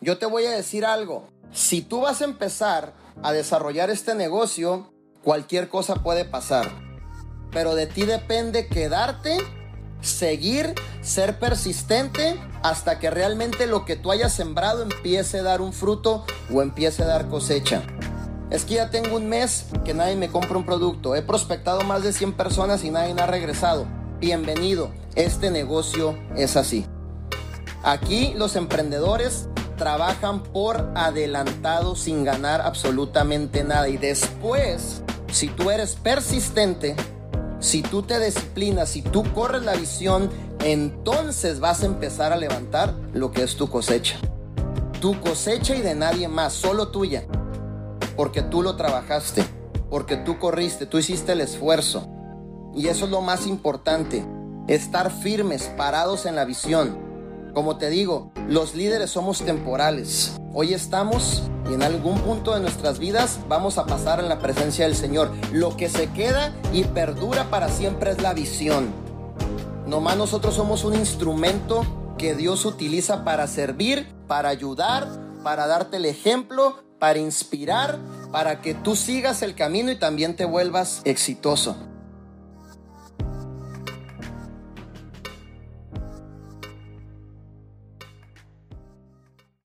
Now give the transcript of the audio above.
Yo te voy a decir algo. Si tú vas a empezar a desarrollar este negocio, cualquier cosa puede pasar. Pero de ti depende quedarte, seguir, ser persistente hasta que realmente lo que tú hayas sembrado empiece a dar un fruto o empiece a dar cosecha. Es que ya tengo un mes que nadie me compra un producto. He prospectado más de 100 personas y nadie me ha regresado. Bienvenido, este negocio es así. Aquí los emprendedores trabajan por adelantado sin ganar absolutamente nada. Y después, si tú eres persistente, si tú te disciplinas, si tú corres la visión, entonces vas a empezar a levantar lo que es tu cosecha. Tu cosecha y de nadie más, solo tuya porque tú lo trabajaste, porque tú corriste, tú hiciste el esfuerzo. Y eso es lo más importante, estar firmes, parados en la visión. Como te digo, los líderes somos temporales. Hoy estamos y en algún punto de nuestras vidas vamos a pasar en la presencia del Señor. Lo que se queda y perdura para siempre es la visión. Nomás nosotros somos un instrumento que Dios utiliza para servir, para ayudar, para darte el ejemplo, para inspirar, para que tú sigas el camino y también te vuelvas exitoso.